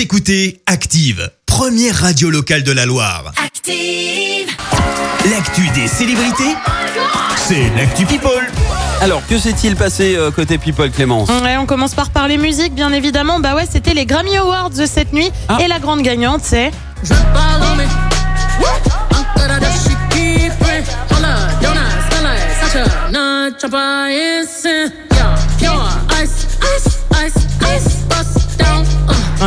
Vous écoutez Active, première radio locale de la Loire. Active. L'actu des célébrités, c'est l'actu People. Alors, que s'est-il passé euh, côté People Clémence Ouais, on commence par parler musique, bien évidemment. Bah ouais, c'était les Grammy Awards de cette nuit. Ah. Et la grande gagnante, c'est...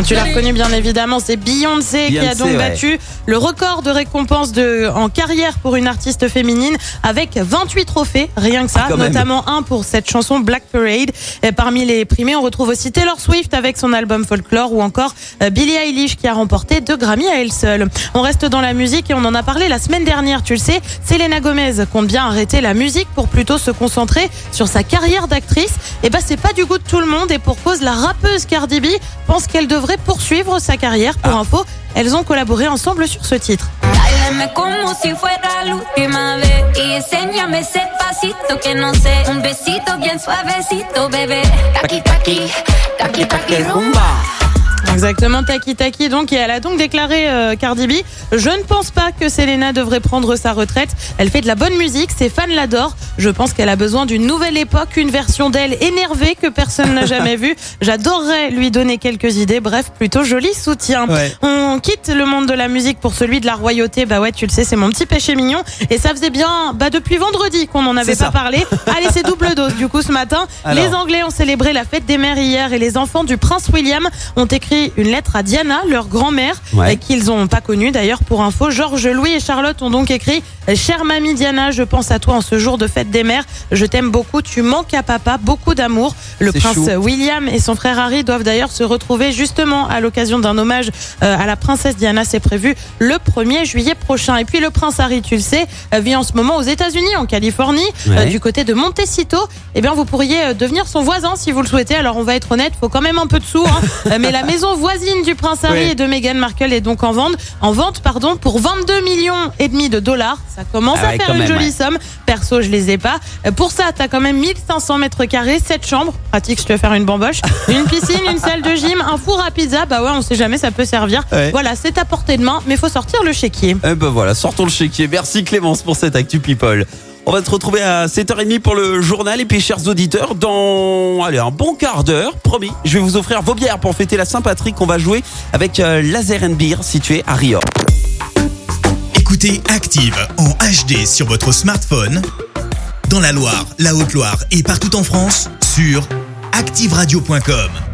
tu l'as reconnu bien évidemment, c'est Beyoncé, qui a donc ouais. battu le record de récompense de, en carrière pour une artiste féminine avec 28 trophées, rien que ça, Ah, même. notamment un pour cette chanson Black Parade. Et parmi les primés, on retrouve aussi Taylor Swift avec son album Folklore ou encore euh, Billie Eilish qui a remporté deux Grammy à elle seule. On reste dans la musique et on en a parlé la semaine dernière, tu le sais, Selena Gomez compte bien arrêter la musique pour plutôt se concentrer sur sa carrière d'actrice. Et bah c'est pas du goût de tout le monde et pour cause la rappeuse Cardi B pense qu'elle devrait poursuivre sa carrière. Pour info, elles ont collaboré ensemble sur ce titre. Exactement, Taki Taki. Donc, et elle a donc déclaré euh, Cardi B. Je ne pense pas que Selena devrait prendre sa retraite. Elle fait de la bonne musique, ses fans l'adorent. Je pense qu'elle a besoin d'une nouvelle époque, une version d'elle énervée que personne n'a jamais vue. J'adorerais lui donner quelques idées. Bref, plutôt joli soutien. Ouais. On quitte le monde de la musique pour celui de la royauté. Bah ouais, tu le sais, c'est mon petit péché mignon. Et ça faisait bien, bah depuis vendredi qu'on n'en avait pas ça. parlé. Allez, c'est double dose. Du coup, ce matin, Alors. les Anglais ont célébré la fête des mères hier et les enfants du prince William ont écrit une lettre à Diana, leur grand-mère, Ouais. qu'ils n'ont pas connue d'ailleurs pour info. Georges, Louis et Charlotte ont donc écrit Chère mamie Diana, je pense à toi en ce jour de fête des mères. Je t'aime beaucoup, tu manques à papa, beaucoup d'amour. Le prince chou. William et son frère Harry doivent d'ailleurs se retrouver justement à l'occasion d'un hommage euh, à la princesse Diana. C'est prévu le 1er juillet prochain. Et puis le prince Harry, tu le sais, euh, vit en ce moment aux États-Unis, en Californie, Ouais. euh, du côté de Montecito. Eh bien, vous pourriez devenir son voisin si vous le souhaitez. Alors, on va être honnête, faut quand même un peu de sous. hein. Mais la maison voisine du prince Harry et de Meghan Markle est donc en vente, en vente pardon, pour 22 millions et demi de dollars. Ça commence Ah à ouais, faire une même, jolie ouais. somme. Perso, je les ai pas. Euh, Pour ça, t'as quand même 1500 mètres carrés, 7 chambres. Pratique si tu veux faire une bamboche. Une piscine, une salle de gym, un four à pizza. Bah ouais, on sait jamais, ça peut servir. Ouais. Voilà, c'est à portée de main, mais faut sortir le chéquier. Eh ben voilà, sortons le chéquier. Merci Clémence pour cette Actu People. On va se retrouver à 7h30 pour le journal. Et puis, chers auditeurs, dans allez, un bon quart d'heure, promis, je vais vous offrir vos bières pour fêter la Saint-Patrick. On va jouer avec euh, Laser Beer situé à Rior. Écoutez Active en HD sur votre smartphone, dans la Loire, la Haute-Loire et partout en France, sur activeradio.com.